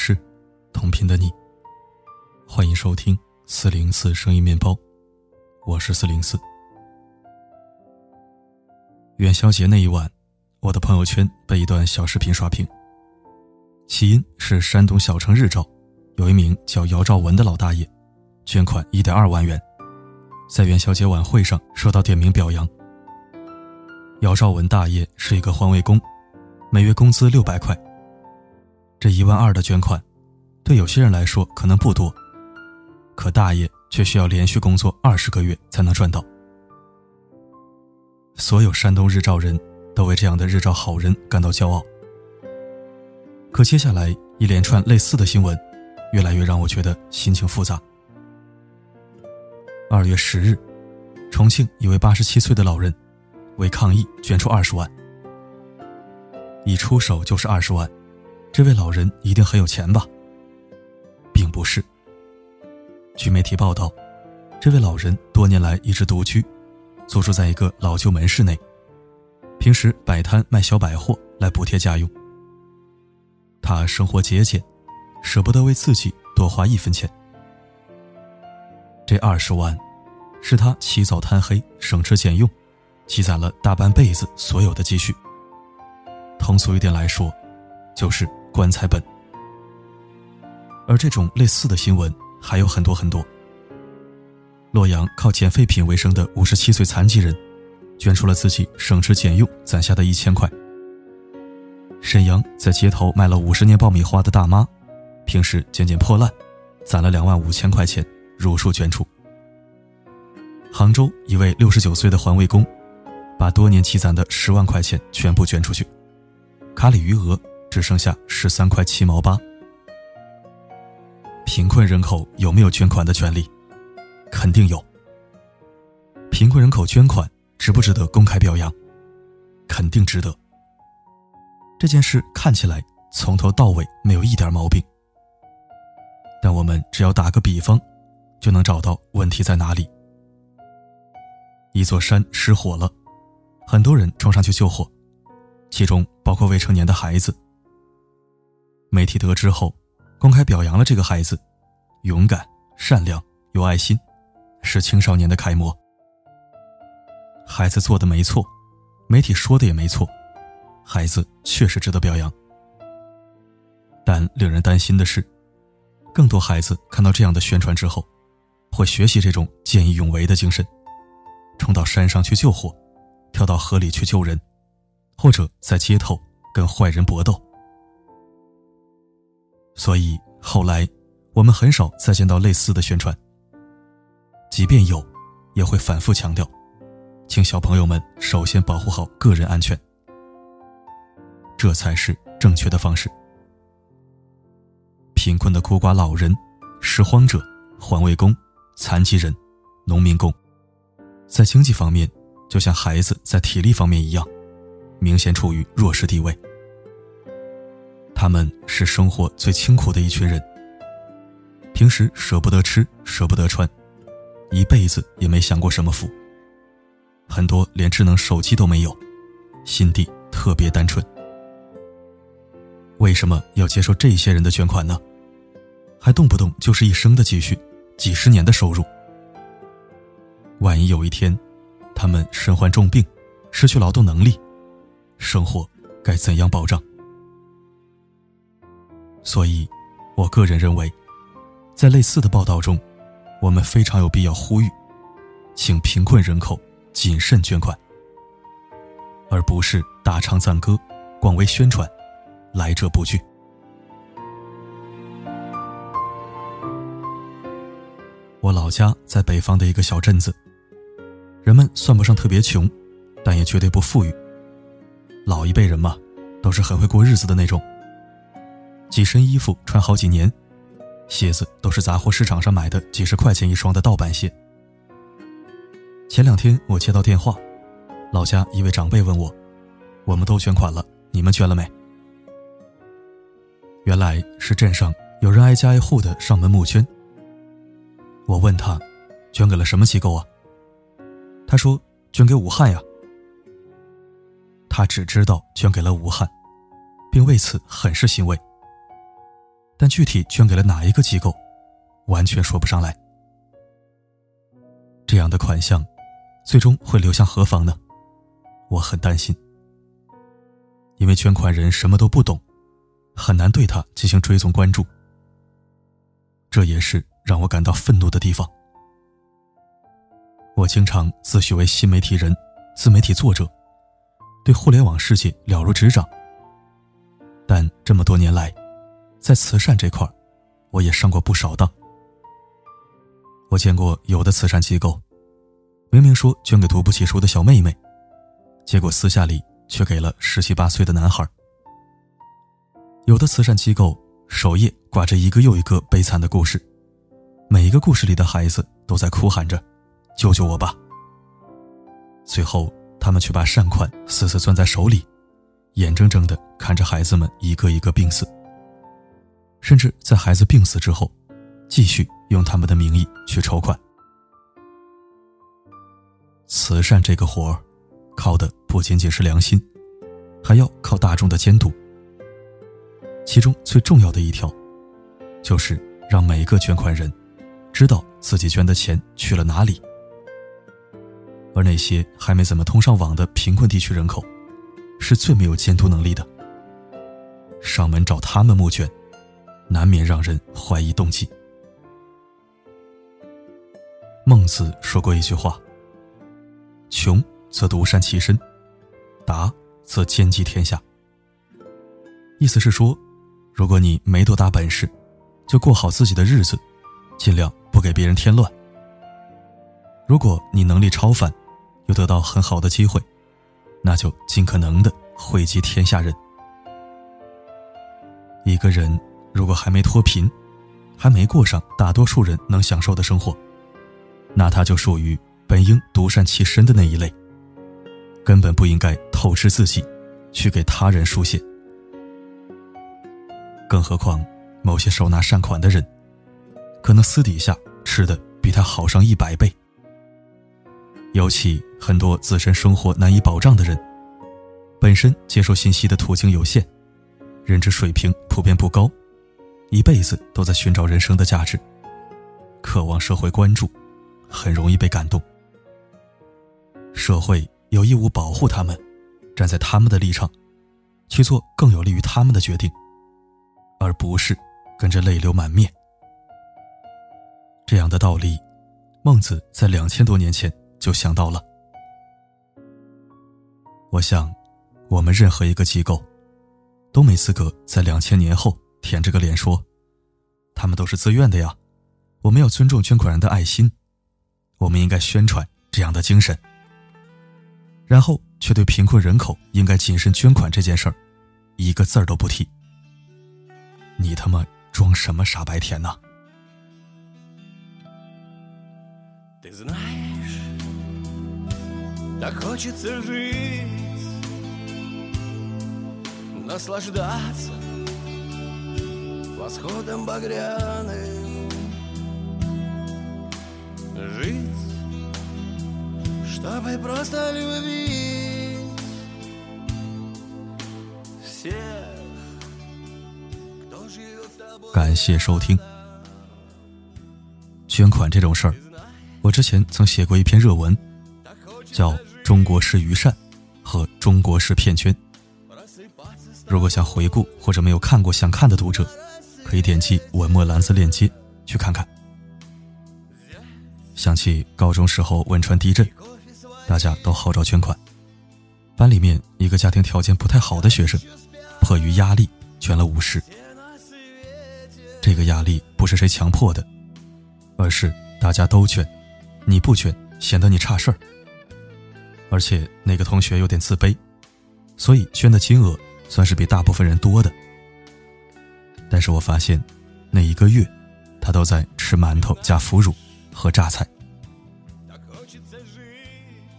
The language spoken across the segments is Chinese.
是，同频的你，欢迎收听四零四声音面包，我是四零四。元宵节那一晚，我的朋友圈被一段小视频刷屏。起因是山东小城日照，有一名叫姚兆文的老大爷，捐款一点二万元，在元宵节晚会上受到点名表扬。姚兆文大爷是一个环卫工，每月工资六百块。这一万二的捐款，对有些人来说可能不多，可大爷却需要连续工作二十个月才能赚到。所有山东日照人都为这样的日照好人感到骄傲。可接下来一连串类似的新闻，越来越让我觉得心情复杂。二月十日，重庆一位八十七岁的老人为抗疫捐出二十万，一出手就是二十万。这位老人一定很有钱吧？并不是。据媒体报道，这位老人多年来一直独居，租住在一个老旧门市内，平时摆摊卖小百货来补贴家用。他生活节俭，舍不得为自己多花一分钱。这二十万，是他起早贪黑、省吃俭用，积攒了大半辈子所有的积蓄。通俗一点来说，就是。棺材本，而这种类似的新闻还有很多很多。洛阳靠捡废品为生的五十七岁残疾人，捐出了自己省吃俭用攒下的一千块。沈阳在街头卖了五十年爆米花的大妈，平时捡捡破烂，攒了两万五千块钱，如数捐出。杭州一位六十九岁的环卫工，把多年积攒的十万块钱全部捐出去，卡里余额。只剩下十三块七毛八。贫困人口有没有捐款的权利？肯定有。贫困人口捐款值不值得公开表扬？肯定值得。这件事看起来从头到尾没有一点毛病，但我们只要打个比方，就能找到问题在哪里。一座山失火了，很多人冲上去救火，其中包括未成年的孩子。媒体得知后，公开表扬了这个孩子，勇敢、善良、有爱心，是青少年的楷模。孩子做的没错，媒体说的也没错，孩子确实值得表扬。但令人担心的是，更多孩子看到这样的宣传之后，会学习这种见义勇为的精神，冲到山上去救火，跳到河里去救人，或者在街头跟坏人搏斗。所以后来，我们很少再见到类似的宣传。即便有，也会反复强调，请小朋友们首先保护好个人安全，这才是正确的方式。贫困的孤寡老人、拾荒者、环卫工、残疾人、农民工，在经济方面，就像孩子在体力方面一样，明显处于弱势地位。他们是生活最清苦的一群人，平时舍不得吃，舍不得穿，一辈子也没享过什么福。很多连智能手机都没有，心地特别单纯。为什么要接受这些人的捐款呢？还动不动就是一生的积蓄，几十年的收入。万一有一天，他们身患重病，失去劳动能力，生活该怎样保障？所以，我个人认为，在类似的报道中，我们非常有必要呼吁，请贫困人口谨慎捐款，而不是大唱赞歌、广为宣传，来者不拒。我老家在北方的一个小镇子，人们算不上特别穷，但也绝对不富裕。老一辈人嘛，都是很会过日子的那种。几身衣服穿好几年，鞋子都是杂货市场上买的几十块钱一双的盗版鞋。前两天我接到电话，老家一位长辈问我：“我们都捐款了，你们捐了没？”原来是镇上有人挨家挨户的上门募捐。我问他：“捐给了什么机构啊？”他说：“捐给武汉呀。”他只知道捐给了武汉，并为此很是欣慰。但具体捐给了哪一个机构，完全说不上来。这样的款项，最终会流向何方呢？我很担心，因为捐款人什么都不懂，很难对他进行追踪关注。这也是让我感到愤怒的地方。我经常自诩为新媒体人、自媒体作者，对互联网世界了如指掌。但这么多年来，在慈善这块我也上过不少当。我见过有的慈善机构，明明说捐给读不起书的小妹妹，结果私下里却给了十七八岁的男孩。有的慈善机构首页挂着一个又一个悲惨的故事，每一个故事里的孩子都在哭喊着：“救救我吧！”最后，他们却把善款死死攥在手里，眼睁睁的看着孩子们一个一个病死。甚至在孩子病死之后，继续用他们的名义去筹款。慈善这个活儿，靠的不仅仅是良心，还要靠大众的监督。其中最重要的一条，就是让每个捐款人知道自己捐的钱去了哪里。而那些还没怎么通上网的贫困地区人口，是最没有监督能力的。上门找他们募捐。难免让人怀疑动机。孟子说过一句话：“穷则独善其身，达则兼济天下。”意思是说，如果你没多大本事，就过好自己的日子，尽量不给别人添乱；如果你能力超凡，又得到很好的机会，那就尽可能的惠及天下人。一个人。如果还没脱贫，还没过上大多数人能享受的生活，那他就属于本应独善其身的那一类，根本不应该透支自己，去给他人输血。更何况，某些手拿善款的人，可能私底下吃的比他好上一百倍。尤其很多自身生活难以保障的人，本身接受信息的途径有限，认知水平普遍不高。一辈子都在寻找人生的价值，渴望社会关注，很容易被感动。社会有义务保护他们，站在他们的立场，去做更有利于他们的决定，而不是跟着泪流满面。这样的道理，孟子在两千多年前就想到了。我想，我们任何一个机构，都没资格在两千年后。舔着个脸说：“他们都是自愿的呀，我们要尊重捐款人的爱心，我们应该宣传这样的精神。”然后却对贫困人口应该谨慎捐款这件事儿，一个字儿都不提。你他妈装什么傻白甜呢 ？восходом багряным Жить, чтобы просто любить всех, кто живет с тобой 感谢收听。捐款这种事儿，我之前曾写过一篇热文，叫《中国式愚善和中国式骗捐》。如果想回顾或者没有看过想看的读者， 可以点击文末蓝色链接去看看。想起高中时候汶川地震，大家都号召捐款，班里面一个家庭条件不太好的学生，迫于压力捐了五十。这个压力不是谁强迫的，而是大家都捐，你不捐显得你差事儿。而且那个同学有点自卑，所以捐的金额算是比大部分人多的。但是我发现，那一个月，他都在吃馒头加腐乳，喝榨菜。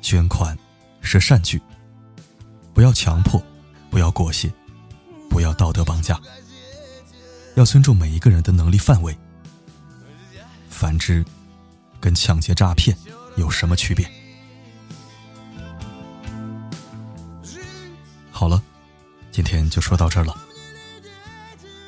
捐款是善举，不要强迫，不要裹挟，不要道德绑架，要尊重每一个人的能力范围。反之，跟抢劫诈骗有什么区别？好了，今天就说到这儿了。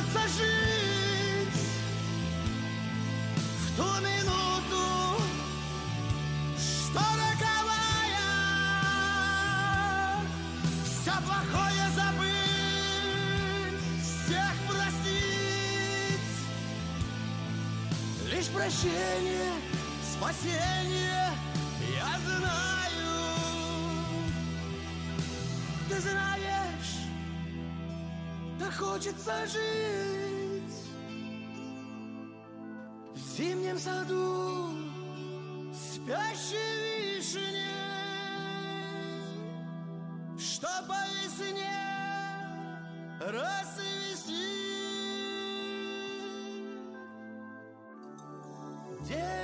хочется жить в ту минуту, что роковая, все плохое забыть, всех простить, лишь прощение, спасение, я знаю, ты знаешь хочется жить в зимнем саду спящей вишне, что по весне расцвести. Yeah.